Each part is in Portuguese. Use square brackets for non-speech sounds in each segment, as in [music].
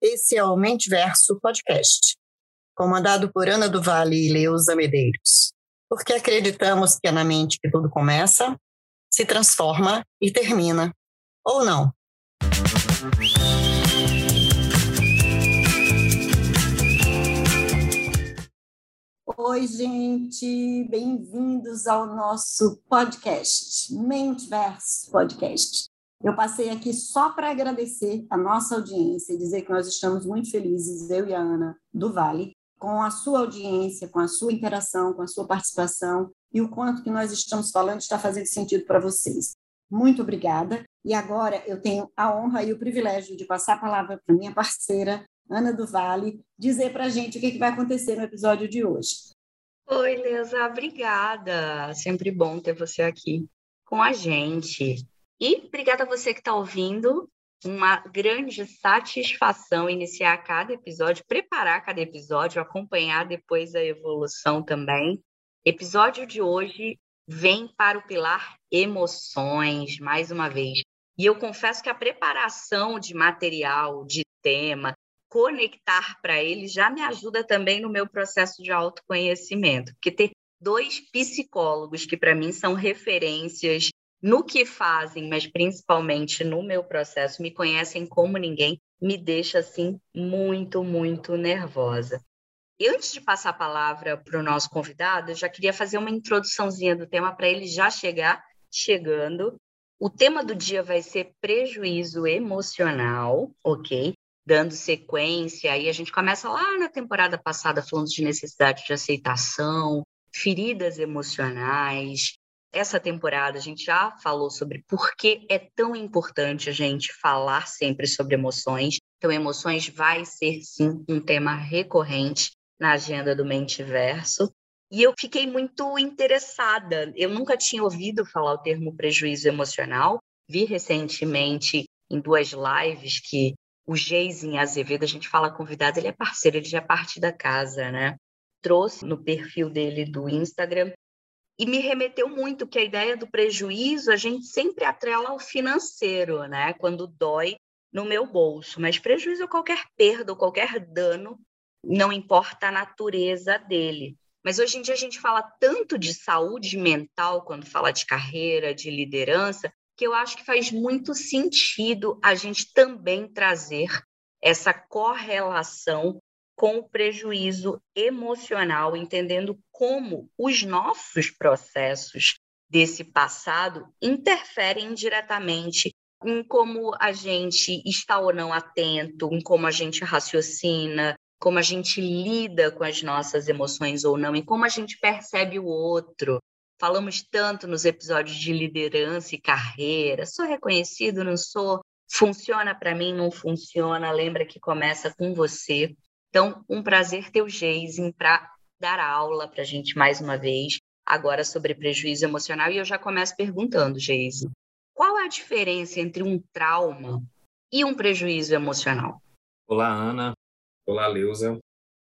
Esse é o Mentiverso Podcast, comandado por Ana do Vale e Leusa Medeiros, porque acreditamos que é na mente que tudo começa, se transforma e termina. Ou não? Oi, gente, bem-vindos ao nosso podcast, Mentiverso Podcast. Eu passei aqui só para agradecer a nossa audiência e dizer que nós estamos muito felizes, eu e a Ana do Vale, com a sua audiência, com a sua interação, com a sua participação e o quanto que nós estamos falando está fazendo sentido para vocês. Muito obrigada. E agora eu tenho a honra e o privilégio de passar a palavra para minha parceira, Ana do Vale, dizer para a gente o que, que vai acontecer no episódio de hoje. Oi, Leusa, obrigada. Sempre bom ter você aqui com a gente. E obrigada a você que está ouvindo. Uma grande satisfação iniciar cada episódio, preparar cada episódio, acompanhar depois a evolução também. Episódio de hoje vem para o pilar emoções, mais uma vez. E eu confesso que a preparação de material, de tema, conectar para ele já me ajuda também no meu processo de autoconhecimento, porque ter dois psicólogos que para mim são referências no que fazem, mas principalmente no meu processo, me conhecem como ninguém, me deixa assim muito, muito nervosa. E antes de passar a palavra para o nosso convidado, eu já queria fazer uma introduçãozinha do tema para ele já chegar chegando. O tema do dia vai ser prejuízo emocional, ok? Dando sequência, aí a gente começa lá na temporada passada falando de necessidade de aceitação, feridas emocionais, essa temporada a gente já falou sobre por que é tão importante a gente falar sempre sobre emoções. Então, emoções vai ser sim um tema recorrente na agenda do Mentiverso. E eu fiquei muito interessada. Eu nunca tinha ouvido falar o termo prejuízo emocional. Vi recentemente em duas lives que o Geisen Azevedo, a gente fala convidado, ele é parceiro, ele já é parte da casa, né? Trouxe no perfil dele do Instagram e me remeteu muito que a ideia do prejuízo a gente sempre atrela ao financeiro, né? Quando dói no meu bolso, mas prejuízo é qualquer perda ou qualquer dano, não importa a natureza dele. Mas hoje em dia a gente fala tanto de saúde mental quando fala de carreira, de liderança, que eu acho que faz muito sentido a gente também trazer essa correlação com o prejuízo emocional, entendendo como os nossos processos desse passado interferem diretamente em como a gente está ou não atento, em como a gente raciocina, como a gente lida com as nossas emoções ou não, em como a gente percebe o outro. Falamos tanto nos episódios de liderança e carreira. Sou reconhecido, não sou? Funciona para mim, não funciona? Lembra que começa com você. Então, um prazer ter o Geisen para dar aula para a gente mais uma vez, agora sobre prejuízo emocional. E eu já começo perguntando, Geisen, qual é a diferença entre um trauma e um prejuízo emocional? Olá, Ana. Olá, Leusa.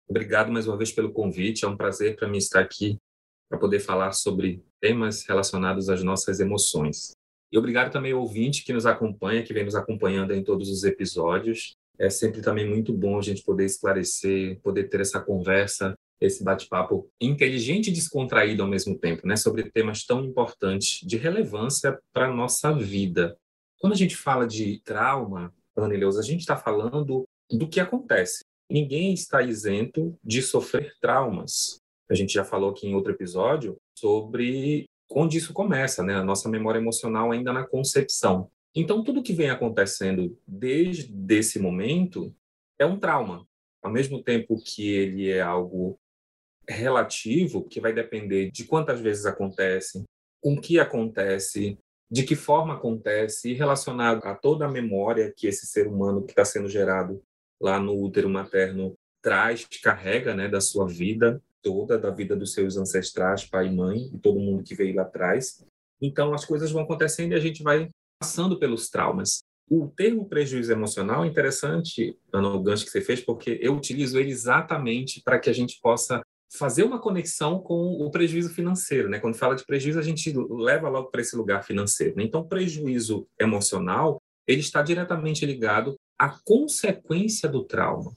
Obrigado mais uma vez pelo convite. É um prazer para mim estar aqui para poder falar sobre temas relacionados às nossas emoções. E obrigado também ao ouvinte que nos acompanha, que vem nos acompanhando em todos os episódios. É sempre também muito bom a gente poder esclarecer, poder ter essa conversa, esse bate-papo inteligente e descontraído ao mesmo tempo, né, sobre temas tão importantes de relevância para a nossa vida. Quando a gente fala de trauma, Ana a gente está falando do que acontece. Ninguém está isento de sofrer traumas. A gente já falou aqui em outro episódio sobre onde isso começa, né? A nossa memória emocional ainda na concepção. Então, tudo que vem acontecendo desde esse momento é um trauma. Ao mesmo tempo que ele é algo relativo, que vai depender de quantas vezes acontece, com que acontece, de que forma acontece, e relacionado a toda a memória que esse ser humano que está sendo gerado lá no útero materno traz, carrega né, da sua vida toda, da vida dos seus ancestrais, pai e mãe, e todo mundo que veio lá atrás. Então, as coisas vão acontecendo e a gente vai passando pelos traumas. O termo prejuízo emocional é interessante, Ana, o gancho que você fez, porque eu utilizo ele exatamente para que a gente possa fazer uma conexão com o prejuízo financeiro, né? Quando fala de prejuízo, a gente leva logo para esse lugar financeiro. Né? Então, prejuízo emocional, ele está diretamente ligado à consequência do trauma.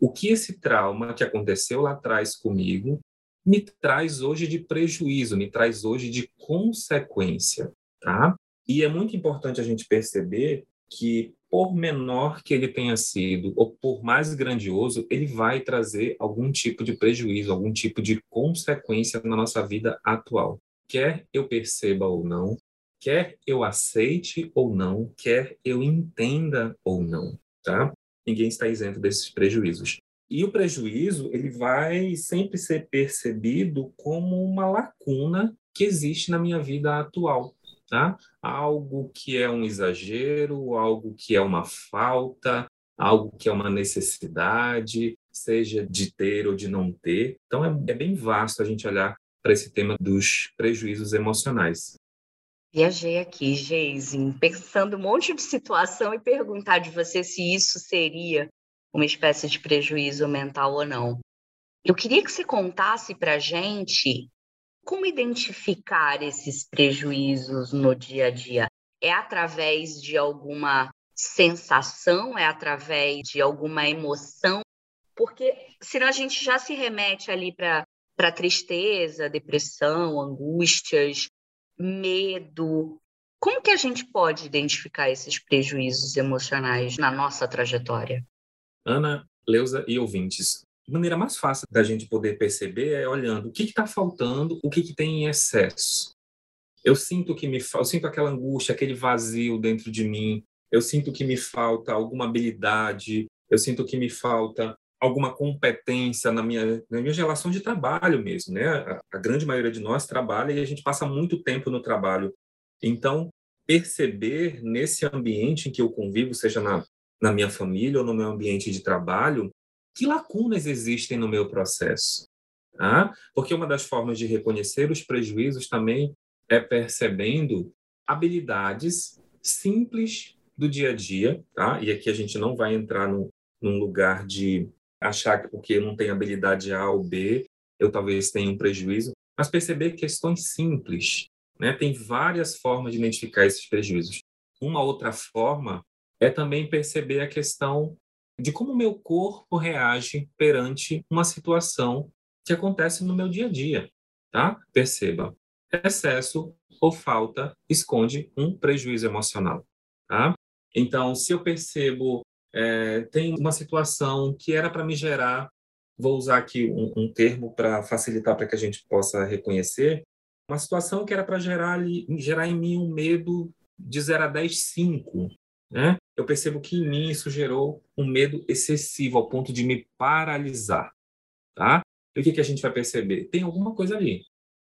O que esse trauma que aconteceu lá atrás comigo me traz hoje de prejuízo, me traz hoje de consequência, tá? E é muito importante a gente perceber que por menor que ele tenha sido, ou por mais grandioso, ele vai trazer algum tipo de prejuízo, algum tipo de consequência na nossa vida atual. Quer eu perceba ou não, quer eu aceite ou não, quer eu entenda ou não, tá? Ninguém está isento desses prejuízos. E o prejuízo, ele vai sempre ser percebido como uma lacuna que existe na minha vida atual tá? Algo que é um exagero, algo que é uma falta, algo que é uma necessidade, seja de ter ou de não ter. Então, é, é bem vasto a gente olhar para esse tema dos prejuízos emocionais. Viajei aqui, Geise, pensando um monte de situação e perguntar de você se isso seria uma espécie de prejuízo mental ou não. Eu queria que você contasse para a gente como identificar esses prejuízos no dia a dia? É através de alguma sensação? É através de alguma emoção? Porque senão a gente já se remete ali para para tristeza, depressão, angústias, medo. Como que a gente pode identificar esses prejuízos emocionais na nossa trajetória? Ana, Leusa e ouvintes, a maneira mais fácil da gente poder perceber é olhando o que está faltando, o que, que tem em excesso. Eu sinto que me eu sinto aquela angústia, aquele vazio dentro de mim. Eu sinto que me falta alguma habilidade. Eu sinto que me falta alguma competência na minha na minha relação de trabalho mesmo, né? A, a grande maioria de nós trabalha e a gente passa muito tempo no trabalho. Então, perceber nesse ambiente em que eu convivo, seja na, na minha família ou no meu ambiente de trabalho, que lacunas existem no meu processo? Tá? Porque uma das formas de reconhecer os prejuízos também é percebendo habilidades simples do dia a dia, tá? E aqui a gente não vai entrar no, num lugar de achar que porque eu não tenho habilidade A ou B, eu talvez tenha um prejuízo, mas perceber questões simples, né? Tem várias formas de identificar esses prejuízos. Uma outra forma é também perceber a questão de como o meu corpo reage perante uma situação que acontece no meu dia a dia, tá? Perceba, excesso ou falta esconde um prejuízo emocional, tá? Então, se eu percebo é, tem uma situação que era para me gerar, vou usar aqui um, um termo para facilitar para que a gente possa reconhecer, uma situação que era para gerar, gerar em mim um medo de 0 a 10, 5, né? eu percebo que em mim isso gerou um medo excessivo ao ponto de me paralisar, tá? E o que, que a gente vai perceber? Tem alguma coisa ali.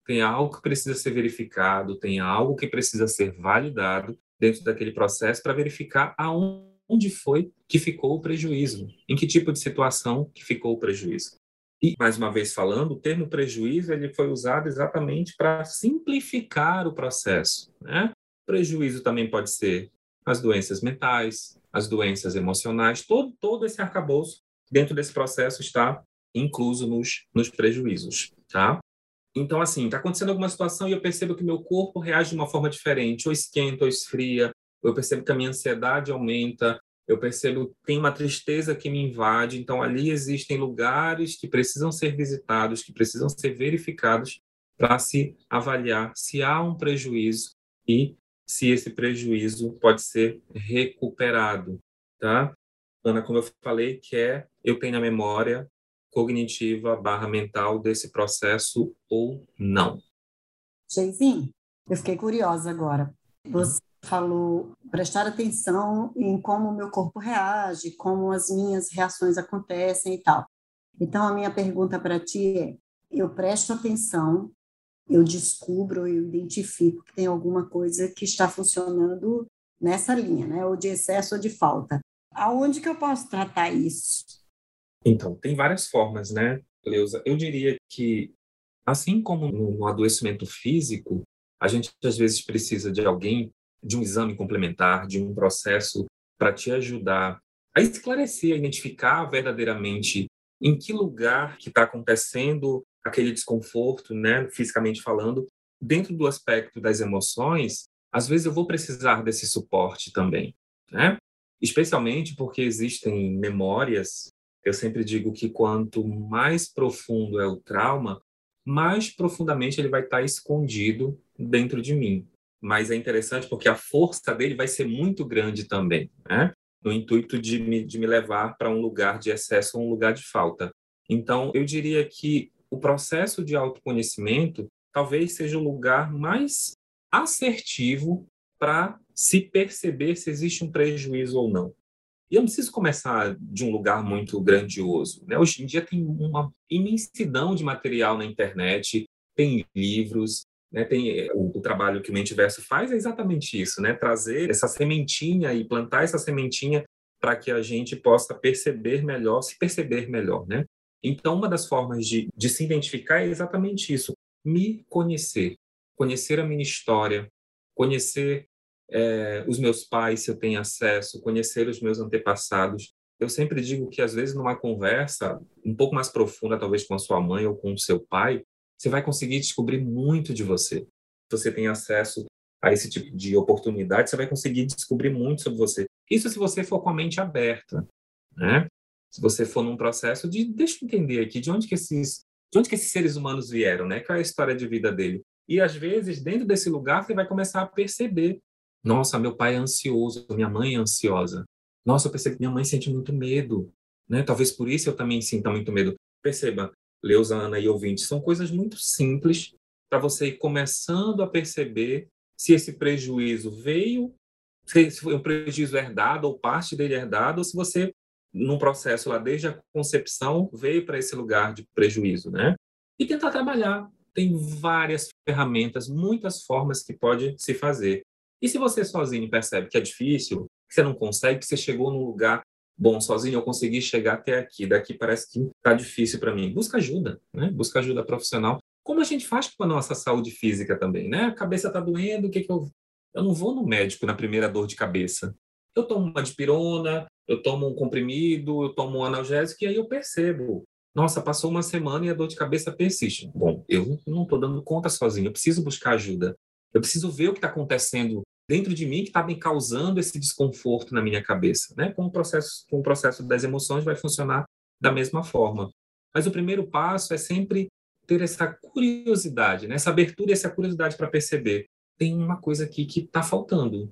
Tem algo que precisa ser verificado, tem algo que precisa ser validado dentro daquele processo para verificar aonde foi que ficou o prejuízo, em que tipo de situação que ficou o prejuízo. E, mais uma vez falando, o termo prejuízo ele foi usado exatamente para simplificar o processo. Né? Prejuízo também pode ser as doenças mentais, as doenças emocionais, todo, todo esse arcabouço dentro desse processo está incluso nos, nos prejuízos, tá? Então, assim, está acontecendo alguma situação e eu percebo que meu corpo reage de uma forma diferente, ou esquenta ou esfria, eu percebo que a minha ansiedade aumenta, eu percebo que tem uma tristeza que me invade, então ali existem lugares que precisam ser visitados, que precisam ser verificados para se avaliar se há um prejuízo e se esse prejuízo pode ser recuperado, tá? Ana, como eu falei, que é eu tenho a memória cognitiva barra mental desse processo ou não. Jeizinho, eu fiquei curiosa agora. Você falou prestar atenção em como o meu corpo reage, como as minhas reações acontecem e tal. Então, a minha pergunta para ti é: eu presto atenção eu descubro, eu identifico que tem alguma coisa que está funcionando nessa linha, né? Ou de excesso ou de falta. Aonde que eu posso tratar isso? Então, tem várias formas, né, Leusa? Eu diria que, assim como no adoecimento físico, a gente às vezes precisa de alguém, de um exame complementar, de um processo para te ajudar a esclarecer, a identificar verdadeiramente em que lugar que está acontecendo aquele desconforto, né, fisicamente falando, dentro do aspecto das emoções, às vezes eu vou precisar desse suporte também, né? Especialmente porque existem memórias. Eu sempre digo que quanto mais profundo é o trauma, mais profundamente ele vai estar escondido dentro de mim. Mas é interessante porque a força dele vai ser muito grande também, né? no intuito de me, de me levar para um lugar de excesso ou um lugar de falta. Então, eu diria que o processo de autoconhecimento talvez seja o lugar mais assertivo para se perceber se existe um prejuízo ou não. E eu não preciso começar de um lugar muito grandioso. Né? Hoje em dia tem uma imensidão de material na internet, tem livros, né? tem eh, o, o, trabalho que o Mentiverso faz é exatamente isso, né? trazer essa sementinha e plantar essa sementinha para que a gente possa perceber melhor, se perceber melhor. Né? Então, uma das formas de, de se identificar é exatamente isso, me conhecer, conhecer a minha história, conhecer é, os meus pais, se eu tenho acesso, conhecer os meus antepassados. Eu sempre digo que, às vezes, numa conversa um pouco mais profunda, talvez com a sua mãe ou com o seu pai, você vai conseguir descobrir muito de você. Você tem acesso a esse tipo de oportunidade, você vai conseguir descobrir muito sobre você. Isso se você for com a mente aberta, né? Se você for num processo de, deixa eu entender aqui, de onde que esses, de onde que esses seres humanos vieram, né? Qual é a história de vida dele? E às vezes, dentro desse lugar, você vai começar a perceber nossa, meu pai é ansioso, minha mãe é ansiosa. Nossa, eu percebo que minha mãe sente muito medo, né? Talvez por isso eu também sinta muito medo. Perceba, Leusana e ouvintes, são coisas muito simples para você ir começando a perceber se esse prejuízo veio, se foi um prejuízo herdado ou parte dele herdado, ou se você, num processo lá desde a concepção, veio para esse lugar de prejuízo, né? E tentar trabalhar. Tem várias ferramentas, muitas formas que pode se fazer. E se você sozinho percebe que é difícil, que você não consegue, que você chegou num lugar bom, sozinho eu consegui chegar até aqui, daqui parece que está difícil para mim. Busca ajuda, né? Busca ajuda profissional. Como a gente faz com a nossa saúde física também, né? A cabeça está doendo, o que, que eu. Eu não vou no médico na primeira dor de cabeça. Eu tomo uma dipirona, eu tomo um comprimido, eu tomo um analgésico e aí eu percebo. Nossa, passou uma semana e a dor de cabeça persiste. Bom, eu não estou dando conta sozinho, eu preciso buscar ajuda. Eu preciso ver o que está acontecendo dentro de mim que está me causando esse desconforto na minha cabeça, né? Com o processo, com o processo das emoções vai funcionar da mesma forma. Mas o primeiro passo é sempre ter essa curiosidade, né? Essa abertura e essa curiosidade para perceber tem uma coisa aqui que está faltando.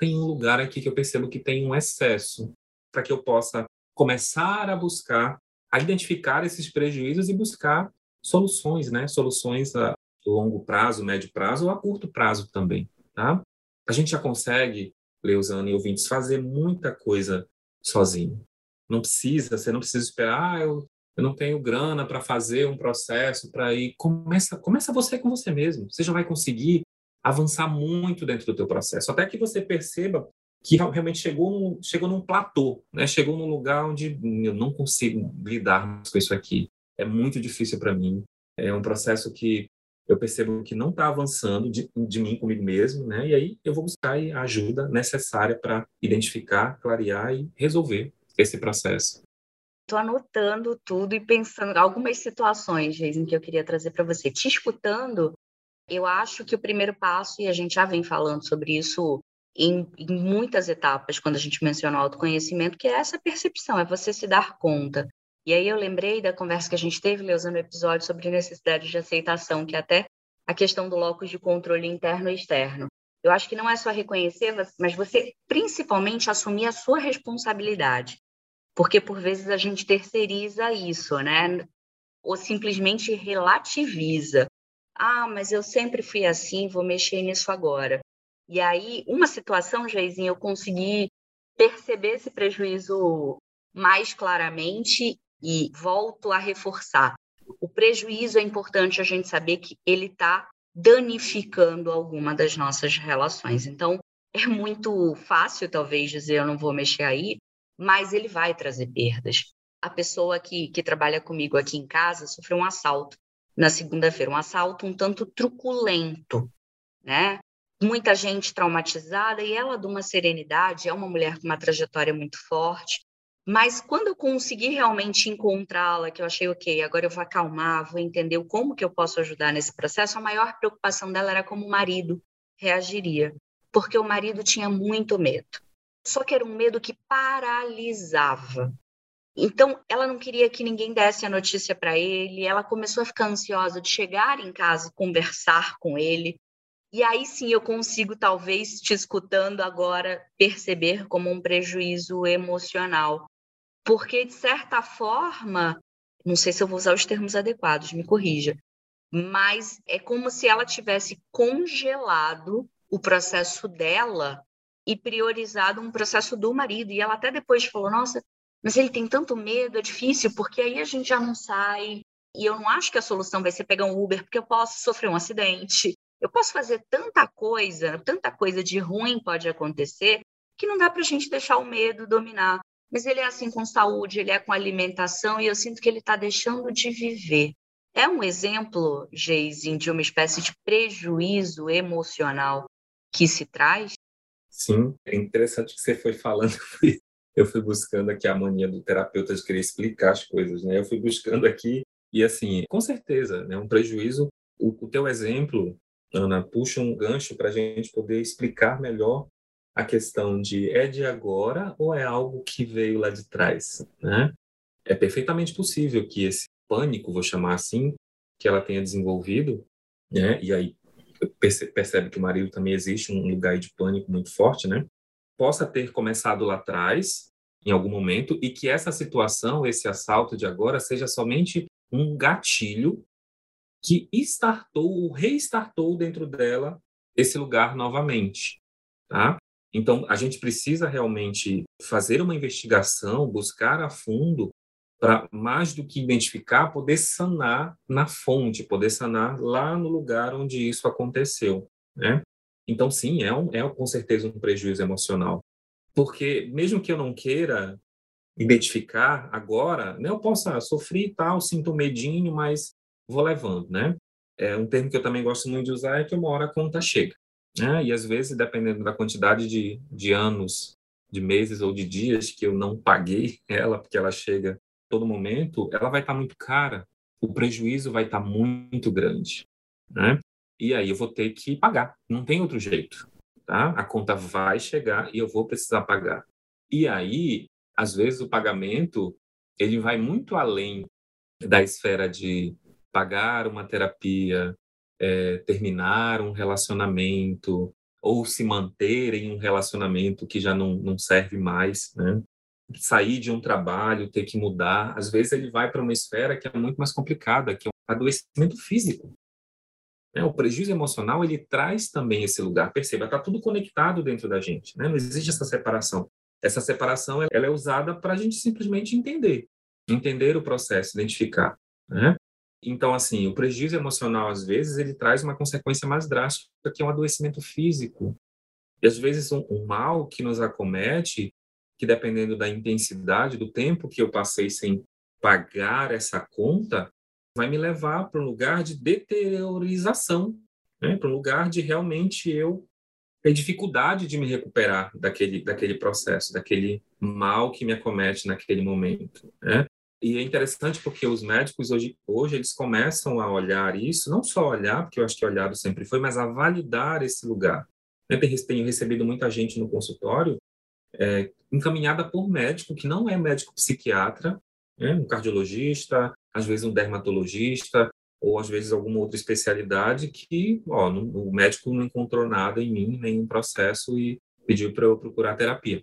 Tem um lugar aqui que eu percebo que tem um excesso para que eu possa começar a buscar, a identificar esses prejuízos e buscar soluções, né? Soluções a longo prazo, médio prazo ou a curto prazo também, tá? A gente já consegue, Leusana e ouvintes, fazer muita coisa sozinho. Não precisa, você não precisa esperar, ah, eu, eu não tenho grana para fazer um processo, para ir. Começa, começa você com você mesmo. Você já vai conseguir avançar muito dentro do teu processo, até que você perceba que realmente chegou num, chegou num platô, né? chegou num lugar onde eu não consigo lidar com isso aqui. É muito difícil para mim. É um processo que eu percebo que não está avançando de, de, mim comigo mesmo, né? E aí eu vou buscar a ajuda necessária para identificar, clarear e resolver esse processo. Estou anotando tudo e pensando algumas situações, em que eu queria trazer para você. Te escutando, eu acho que o primeiro passo, e a gente já vem falando sobre isso em, em muitas etapas, quando a gente menciona o autoconhecimento, que é essa percepção, é você se dar conta e aí eu lembrei da conversa que a gente teve, Leusa, no episódio sobre necessidade de aceitação, que é até a questão do locus de controle interno e externo. Eu acho que não é só reconhecer, mas você principalmente assumir a sua responsabilidade. Porque por vezes a gente terceiriza isso, né? Ou simplesmente relativiza. Ah, mas eu sempre fui assim, vou mexer nisso agora. E aí, uma situação, Jairzinho, eu consegui perceber esse prejuízo mais claramente e volto a reforçar: o prejuízo é importante a gente saber que ele está danificando alguma das nossas relações. Então, é muito fácil, talvez, dizer eu não vou mexer aí, mas ele vai trazer perdas. A pessoa que, que trabalha comigo aqui em casa sofreu um assalto na segunda-feira, um assalto um tanto truculento, né? Muita gente traumatizada e ela, de uma serenidade, é uma mulher com uma trajetória muito forte, Mas quando eu consegui realmente encontrá-la, que eu achei, ok, agora eu vou acalmar, vou entender como que eu posso ajudar nesse processo, a maior preocupação dela era como o marido reagiria, porque o marido tinha muito medo. Só que era um medo que paralisava. Então, ela não queria que ninguém desse a notícia para ele, ela começou a ficar ansiosa de chegar em casa e conversar com ele. E aí sim eu consigo, talvez, te escutando agora, perceber como um prejuízo emocional porque, de certa forma, não sei se eu vou usar os termos adequados, me corrija, mas é como se ela tivesse congelado o processo dela e priorizado um processo do marido. E ela até depois falou: Nossa, mas ele tem tanto medo, é difícil, porque aí a gente já não sai. E eu não acho que a solução vai ser pegar um Uber, porque eu posso sofrer um acidente. Eu posso fazer tanta coisa, tanta coisa de ruim pode acontecer, que não dá para a gente deixar o medo dominar. Mas ele é assim com saúde, ele é com alimentação, e eu sinto que ele está deixando de viver. É um exemplo, Geisin, de uma espécie de prejuízo emocional que se traz? Sim, é interessante que você foi falando. Eu fui buscando aqui a mania do terapeuta de querer explicar as coisas, né? Eu fui buscando aqui e, assim, com certeza, né? Um prejuízo. O, o teu exemplo, Ana, puxa um gancho para a gente poder explicar melhor a questão de é de agora ou é algo que veio lá de trás, né? É perfeitamente possível que esse pânico, vou chamar assim, que ela tenha desenvolvido, né? E aí percebe que o marido também existe um lugar de pânico muito forte, né? Possa ter começado lá atrás, em algum momento, e que essa situação, esse assalto de agora, seja somente um gatilho que startou, restartou dentro dela esse lugar novamente, tá? Então, a gente precisa realmente fazer uma investigação, buscar a fundo, para mais do que identificar, poder sanar na fonte, poder sanar lá no lugar onde isso aconteceu. Né? Então, sim, é, um, é com certeza um prejuízo emocional. Porque, mesmo que eu não queira identificar agora, né, eu possa sofrer e tal, sinto um medinho, mas vou levando, né? É um termo que eu também gosto muito de usar é que uma hora a conta chega. Né? E às vezes, dependendo da quantidade de, de anos, de meses ou de dias que eu não paguei ela, porque ela chega todo momento, ela vai estar tá muito cara, o prejuízo vai estar tá muito grande, né? E aí eu vou ter que pagar, não tem outro jeito, tá? A conta vai chegar e eu vou precisar pagar. E aí, às vezes o pagamento, ele vai muito além da esfera de pagar uma terapia, é, terminar um relacionamento ou se manter em um relacionamento que já não, não serve mais, né? sair de um trabalho, ter que mudar, às vezes ele vai para uma esfera que é muito mais complicada, que é o adoecimento físico. Né? O prejuízo emocional ele traz também esse lugar. Perceba, está tudo conectado dentro da gente. Né? Não existe essa separação. Essa separação ela é usada para a gente simplesmente entender, entender o processo, identificar. Né? Então, assim, o prejuízo emocional, às vezes, ele traz uma consequência mais drástica, que é um adoecimento físico. E, às vezes, um, um mal que nos acomete, que dependendo da intensidade, do tempo que eu passei sem pagar essa conta, vai me levar para um lugar de deteriorização, né? para um lugar de realmente eu ter dificuldade de me recuperar daquele, daquele processo, daquele mal que me acomete naquele momento. Né? E é interessante porque os médicos hoje, hoje eles começam a olhar isso, não só olhar, porque eu acho que olhado sempre foi, mas a validar esse lugar. Eu tenho recebido muita gente no consultório é, encaminhada por médico que não é médico psiquiatra, né? um cardiologista, às vezes um dermatologista, ou às vezes alguma outra especialidade que ó, não, o médico não encontrou nada em mim, nenhum processo e pediu para eu procurar terapia.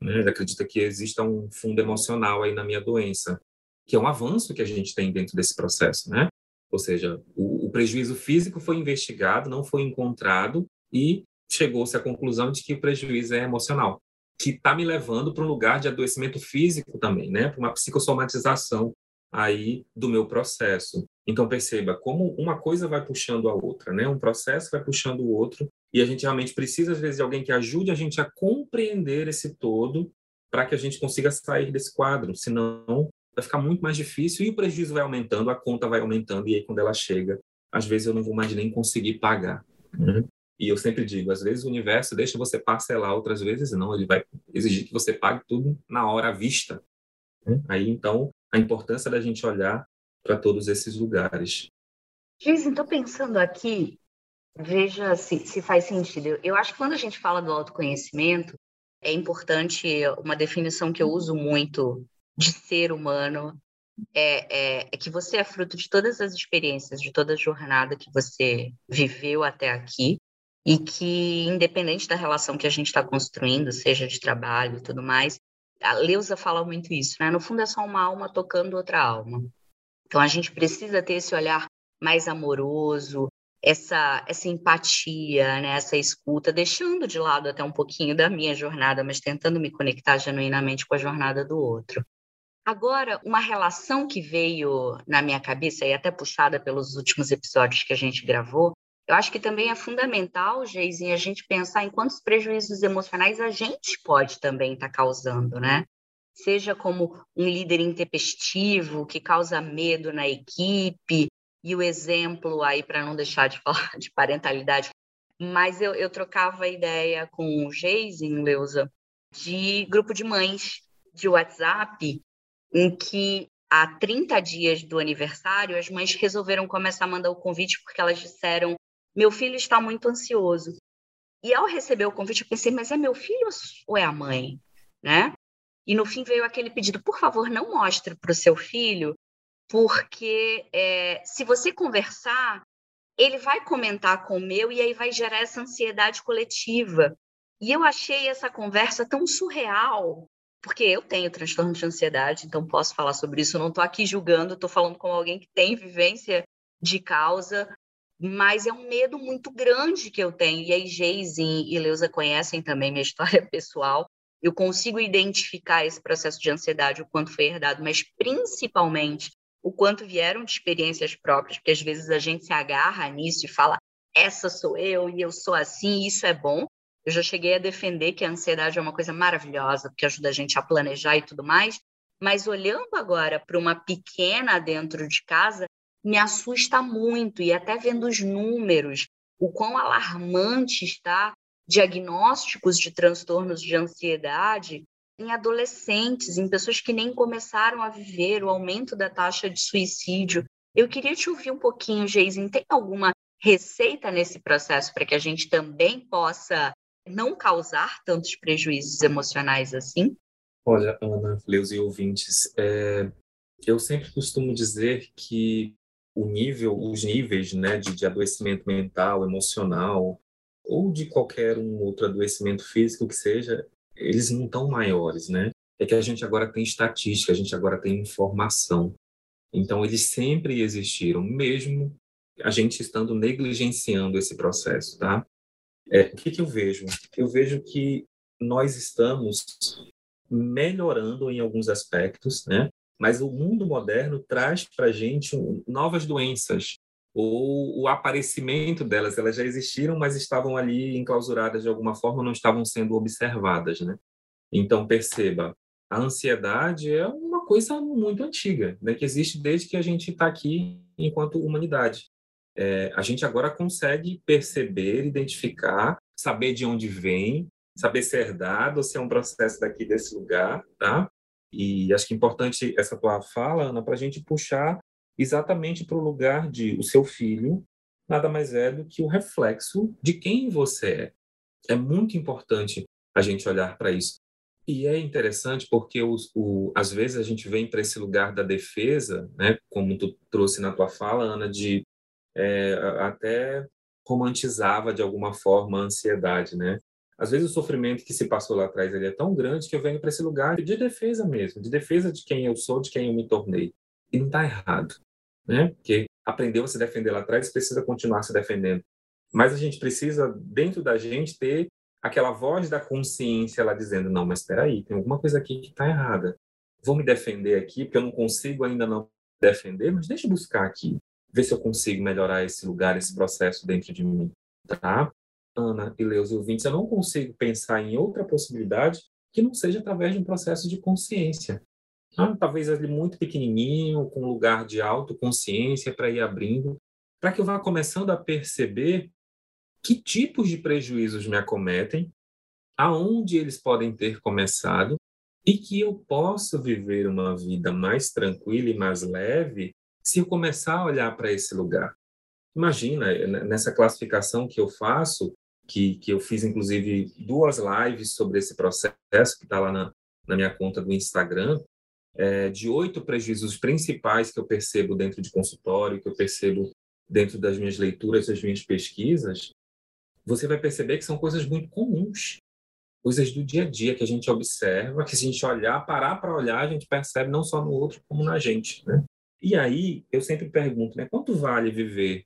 Né? Ele acredita que exista um fundo emocional aí na minha doença que é um avanço que a gente tem dentro desse processo, né? Ou seja, o, o prejuízo físico foi investigado, não foi encontrado e chegou-se à conclusão de que o prejuízo é emocional, que está me levando para um lugar de adoecimento físico também, né? Para uma psicossomatização aí do meu processo. Então perceba como uma coisa vai puxando a outra, né? Um processo vai puxando o outro e a gente realmente precisa às vezes de alguém que ajude a gente a compreender esse todo para que a gente consiga sair desse quadro, senão vai ficar muito mais difícil e o prejuízo vai aumentando, a conta vai aumentando, e aí quando ela chega, às vezes eu não vou mais nem conseguir pagar. Né? E eu sempre digo, às vezes o universo deixa você parcelar, outras vezes não, ele vai exigir que você pague tudo na hora à vista. Né? Aí, então, a importância da gente olhar para todos esses lugares. Geis, então pensando aqui, veja se, se faz sentido. Eu acho que quando a gente fala do autoconhecimento, é importante uma definição que eu uso muito de ser humano é, é, é, que você é fruto de todas as experiências, de toda a jornada que você viveu até aqui, e que, independente da relação que a gente está construindo, seja de trabalho e tudo mais, a Leusa fala muito isso, né? No fundo é só uma alma tocando outra alma. Então a gente precisa ter esse olhar mais amoroso, essa, essa empatia, né? essa escuta, deixando de lado até um pouquinho da minha jornada, mas tentando me conectar genuinamente com a jornada do outro. Agora, uma relação que veio na minha cabeça e até puxada pelos últimos episódios que a gente gravou, eu acho que também é fundamental, Geizinho, a gente pensar em quantos prejuízos emocionais a gente pode também estar tá causando, né? Seja como um líder intempestivo que causa medo na equipe, e o exemplo aí, para não deixar de [laughs] falar de parentalidade, mas eu, eu trocava ideia com o Geizinho, Leusa, de grupo de mães de WhatsApp, em que há 30 dias do aniversário, as mães resolveram começar a mandar o convite porque elas disseram: meu filho está muito ansioso. E ao receber o convite, eu pensei: mas é meu filho ou é a mãe? Né? E no fim veio aquele pedido: por favor, não mostre para o seu filho, porque é, se você conversar, ele vai comentar com o meu e aí vai gerar essa ansiedade coletiva. E eu achei essa conversa tão surreal, porque eu tenho transtorno de ansiedade, então posso falar sobre isso. não estou aqui julgando, estou falando com alguém que tem vivência de causa, mas é um medo muito grande que eu tenho. E aí, Geise e Leusa conhecem também minha [laughs] história pessoal. Eu consigo identificar esse processo de ansiedade, o quanto foi herdado, mas principalmente o quanto vieram de experiências próprias, porque às vezes a gente se agarra nisso e fala, essa sou eu e eu sou assim, isso é bom. Eu já cheguei a defender que a ansiedade é uma coisa maravilhosa, porque ajuda a gente a planejar e tudo mais, mas olhando agora para uma pequena dentro de casa, me assusta muito, e até vendo os números, o quão alarmante está diagnósticos de transtornos de ansiedade em adolescentes, em pessoas que nem começaram a viver, o aumento da taxa de suicídio. Eu queria te ouvir um pouquinho, Geisen, tem alguma receita nesse processo para que a gente também possa não causar tantos prejuízos emocionais assim? Olha, Ana, Leus e ouvintes, é, eu sempre costumo dizer que o nível, os níveis né, de, de adoecimento mental, emocional, ou de qualquer um outro adoecimento físico que seja, eles não estão maiores, né? É que a gente agora tem estatística, a gente agora tem informação. Então, eles sempre existiram, mesmo a gente estando negligenciando esse processo, tá? É, o que, que eu vejo? Eu vejo que nós estamos melhorando em alguns aspectos, né? Mas o mundo moderno traz para a gente novas doenças, ou o aparecimento delas, elas já existiram, mas estavam ali enclausuradas de alguma forma, não estavam sendo observadas, né? Então, perceba, a ansiedade é uma coisa muito antiga, né? Que existe desde que a gente está aqui enquanto humanidade é, a gente agora consegue perceber, identificar, saber de onde vem, saber se é herdado se é um processo daqui desse lugar, tá? E acho que é importante essa tua fala, Ana, para a gente puxar exatamente para o lugar de o seu filho nada mais é do que o reflexo de quem você é. É muito importante a gente olhar para isso. E é interessante porque os, o, às vezes a gente vem para esse lugar da defesa, né, como tu trouxe na tua fala, Ana, de é, até romantizava de alguma forma a ansiedade, né? Às vezes o sofrimento que se passou lá atrás ele é tão grande que eu venho para esse lugar de defesa mesmo, de defesa de quem eu sou, de quem eu me tornei. E não está errado, né? Porque aprendeu a se defender lá atrás, precisa continuar se defendendo. Mas a gente precisa, dentro da gente, ter aquela voz da consciência lá dizendo: não, mas espera aí, tem alguma coisa aqui que está errada. Vou me defender aqui, porque eu não consigo ainda não defender, mas deixa eu buscar aqui ver se eu consigo melhorar esse lugar, esse processo dentro de mim, tá? Ana e Leus ouvintes, eu não consigo pensar em outra possibilidade que não seja através de um processo de consciência. Tá? Talvez ali muito pequenininho, com um lugar de autoconsciência para ir abrindo, para que eu vá começando a perceber que tipos de prejuízos me acometem, aonde eles podem ter começado e que eu posso viver uma vida mais tranquila e mais leve se eu começar a olhar para esse lugar. Imagina, nessa classificação que eu faço, que, que eu fiz inclusive duas lives sobre esse processo, que está lá na, na minha conta do Instagram, é, de oito prejuízos principais que eu percebo dentro de consultório, que eu percebo dentro das minhas leituras, das minhas pesquisas, você vai perceber que são coisas muito comuns, coisas do dia a dia que a gente observa, que se a gente olhar, parar para olhar, a gente percebe não só no outro, como na gente. Né? E aí, eu sempre pergunto, né, quanto vale viver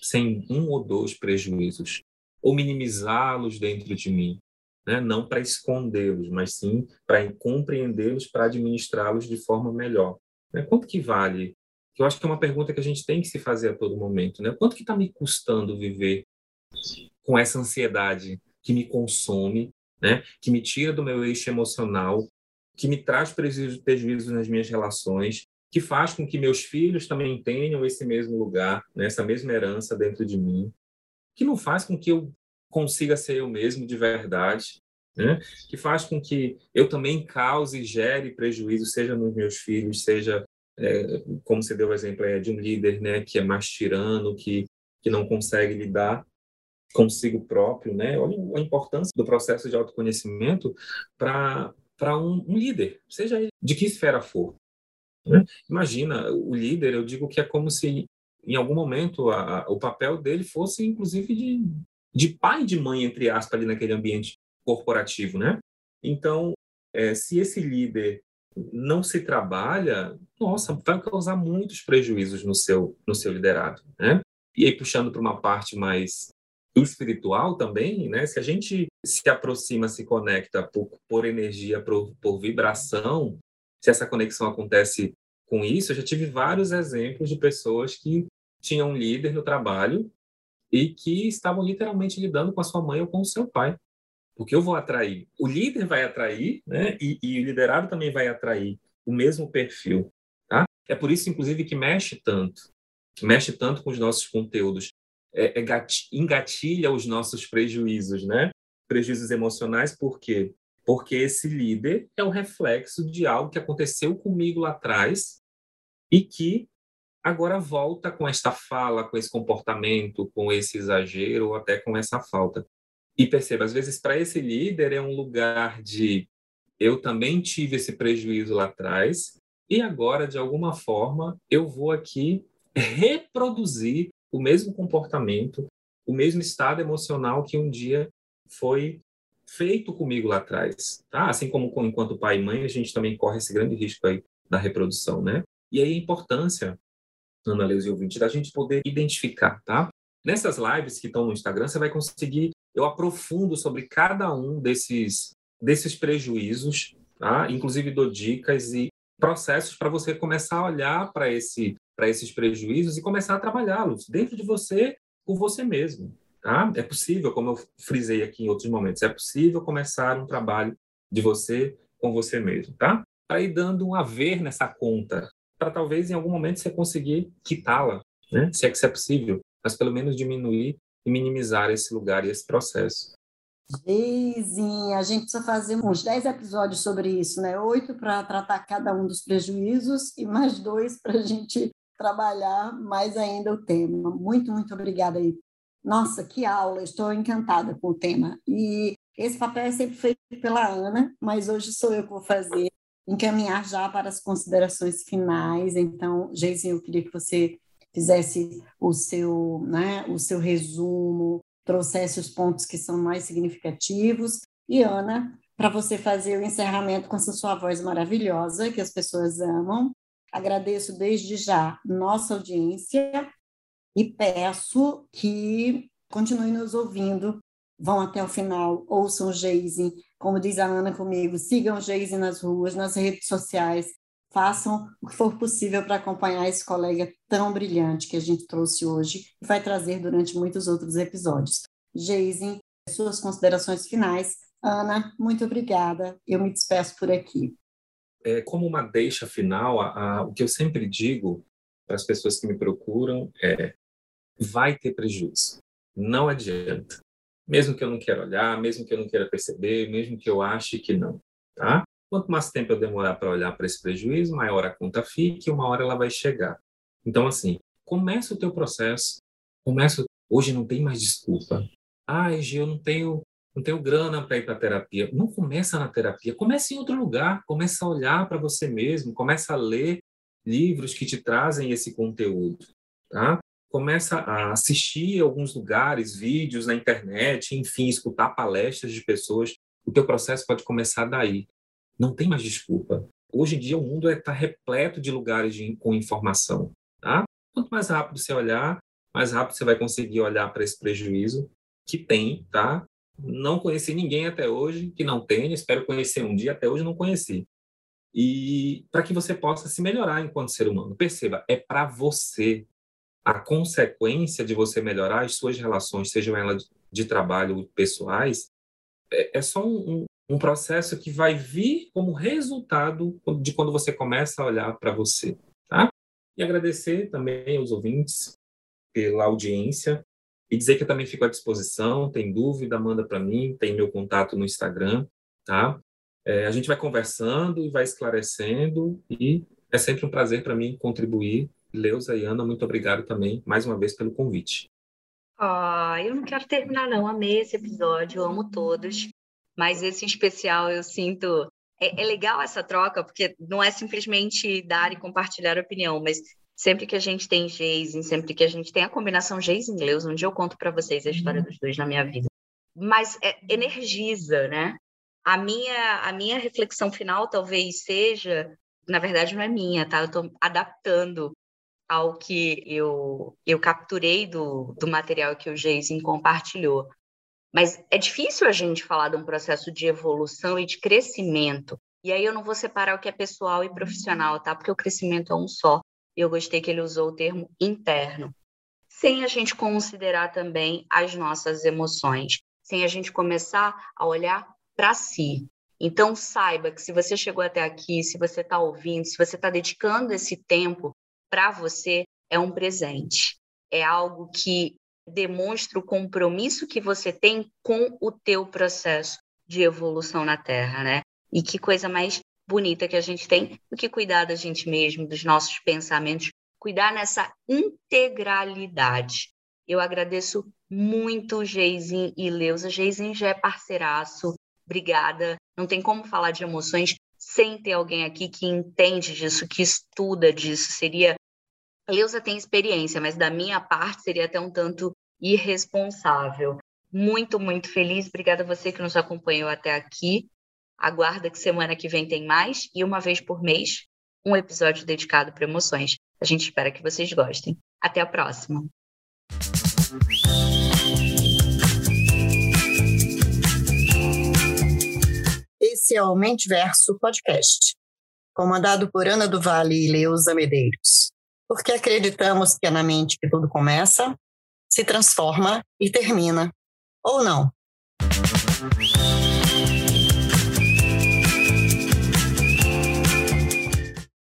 sem um ou dois prejuízos? Ou minimizá-los dentro de mim? Né? Não para escondê-los, mas sim para compreendê-los, para administrá-los de forma melhor. Né? Quanto que vale? Eu acho que é uma pergunta que a gente tem que se fazer a todo momento. Né? Quanto que está me custando viver com essa ansiedade que me consome, né? que me tira do meu eixo emocional, que me traz prejuízos nas minhas relações, que faz com que meus filhos também tenham esse mesmo lugar, né? essa mesma herança dentro de mim, que não faz com que eu consiga ser eu mesmo de verdade, né? que faz com que eu também cause gere prejuízo, seja nos meus filhos, seja, é, como você deu o exemplo é, de um líder né, que é mais tirano, que, que não consegue lidar consigo próprio. Né? Olha a importância do processo de autoconhecimento para um, um líder, seja de que esfera for. Né? Imagina, o líder, eu digo que é como se em algum momento a, o papel dele fosse inclusive de, de pai e de mãe, entre aspas, ali naquele ambiente corporativo, né? Então, é, se esse líder não se trabalha, nossa, vai causar muitos prejuízos no seu, no seu liderado, né? E aí, puxando para uma parte mais espiritual também, né? Se a gente se aproxima, se conecta por, por energia, por, por vibração, se essa conexão acontece com isso, eu já tive vários exemplos de pessoas que tinham um líder no trabalho e que estavam literalmente lidando com a sua mãe ou com o seu pai. Porque eu vou atrair, o líder vai atrair, né? E, e o liderado também vai atrair o mesmo perfil, tá? É por isso, inclusive, que mexe tanto, mexe tanto com os nossos conteúdos, é, é engatilha os nossos prejuízos, né? Prejuízos emocionais, por quê? Porque esse líder é o reflexo de algo que aconteceu comigo lá atrás e que agora volta com esta fala, com esse comportamento, com esse exagero ou até com essa falta. E perceba, às vezes para esse líder é um lugar de eu também tive esse prejuízo lá atrás e agora de alguma forma eu vou aqui reproduzir o mesmo comportamento, o mesmo estado emocional que um dia foi feito comigo lá atrás, tá? Assim como enquanto pai e mãe, a gente também corre esse grande risco aí da reprodução, né? E aí a importância Ana Leusa e ouvinte, da gente poder identificar, tá? Nessas lives que estão no Instagram, você vai conseguir, eu aprofundo sobre cada um desses, desses prejuízos, tá? Inclusive dou dicas e processos para você começar a olhar para esse, esses prejuízos e começar a trabalhá-los dentro de você, com você mesmo, tá? É possível, como eu frisei aqui em outros momentos, é possível começar um trabalho de você com você mesmo, tá? Para ir dando um haver nessa conta, para talvez em algum momento você conseguir quitá-la, né? se é que isso é possível, mas pelo menos diminuir e minimizar esse lugar e esse processo. Geizinha, a gente precisa fazer uns 10 episódios sobre isso, né? Oito para tratar cada um dos prejuízos e mais dois para a gente trabalhar mais ainda o tema. Muito, muito obrigada aí. Nossa, que aula! Estou encantada com o tema. E esse papel é sempre feito pela Ana, mas hoje sou eu que vou fazer encaminhar já para as considerações finais. Então, Geizinho, eu queria que você fizesse o seu, né, o seu resumo, trouxesse os pontos que são mais significativos. E, Ana, para você fazer o encerramento com essa sua voz maravilhosa, que as pessoas amam. Agradeço desde já nossa audiência e peço que continue nos ouvindo, vão até o final, ouçam Geise, como diz a Ana comigo, sigam Geise nas ruas, nas redes sociais, façam o que for possível para acompanhar esse colega tão brilhante que a gente trouxe hoje e vai trazer durante muitos outros episódios. Geise, suas considerações finais. Ana, muito obrigada. Eu me despeço por aqui. É, como uma deixa final, a, a, o que eu sempre digo para as pessoas que me procuram é: vai ter prejuízo. Não adianta mesmo que eu não queira olhar, mesmo que eu não queira perceber, mesmo que eu ache que não, tá? Quanto mais tempo eu demorar para olhar para esse prejuízo, maior a conta fica e uma hora ela vai chegar. Então, assim, começa o teu processo, começa... Hoje não tem mais desculpa. Ah, eu não tenho, não tenho grana para ir para terapia. Não começa na terapia, começa em outro lugar, começa a olhar para você mesmo, começa a ler livros que te trazem esse conteúdo, tá? Começa a assistir alguns lugares, vídeos na internet, enfim, escutar palestras de pessoas. O teu processo pode começar daí. Não tem mais desculpa. Hoje em dia o mundo está repleto de lugares de, com informação, tá? Quanto mais rápido você olhar, mais rápido você vai conseguir olhar para esse prejuízo que tem, tá? Não conheci ninguém até hoje que não tenha, espero conhecer um dia, até hoje não conheci e para que você possa se melhorar enquanto ser humano. Perceba, é para você. A consequência de você melhorar as suas relações, sejam elas de trabalho ou pessoais, é, é só um, um processo que vai vir como resultado de quando você começa a olhar para você. Tá? E agradecer também aos ouvintes pela audiência e dizer que eu também fico à disposição. Tem dúvida, manda para mim, tem meu contato no Instagram, tá? É, a gente vai conversando e vai esclarecendo e é sempre um prazer para mim contribuir. Leusa e Ana, muito obrigado também mais uma vez pelo convite. Ah, eu não quero terminar não, amei esse episódio, amo todos, mas esse em especial eu sinto é, é legal essa troca porque não é simplesmente dar e compartilhar opinião, mas sempre que a gente tem Geisen, sempre que a gente tem a combinação Geisen e Leusa, um dia eu conto para vocês a história uhum. dos dois na minha vida. Mas é, energiza, né? A minha, a minha reflexão final talvez seja, na verdade não é minha, tá? Eu estou adaptando ao que eu, eu capturei do, do material que o Jason compartilhou. Mas é difícil a gente falar de um processo de evolução e de crescimento. E aí eu não vou separar o que é pessoal e profissional, tá? Porque o crescimento é um só. Eu gostei que ele usou o termo interno. Sem a gente considerar também as nossas emoções, sem a gente começar a olhar para si. Então, saiba que se você chegou até aqui, se você está ouvindo, se você está dedicando esse tempo para você, é um presente. É algo que demonstra o compromisso que você tem com o teu processo de evolução na Terra, né? E que coisa mais bonita que a gente tem do que cuidar da gente mesmo, dos nossos pensamentos, cuidar nessa integralidade. Eu agradeço muito Geizin e Leusa. Geizin já é parceiraço, obrigada. Não tem como falar de emoções sem ter alguém aqui que entende disso, que estuda disso. Seria. Leusa tem experiência, mas da minha parte seria até um tanto irresponsável. Muito, muito feliz. Obrigada a você que nos acompanhou até aqui. Aguarda que semana que vem tem mais e uma vez por mês um episódio dedicado para emoções. A gente espera que vocês gostem. Até a próxima. Esse é o Verso Podcast, comandado por Ana do Vale e Leusa Medeiros, porque acreditamos que é na mente que tudo começa, se transforma e termina. Ou não?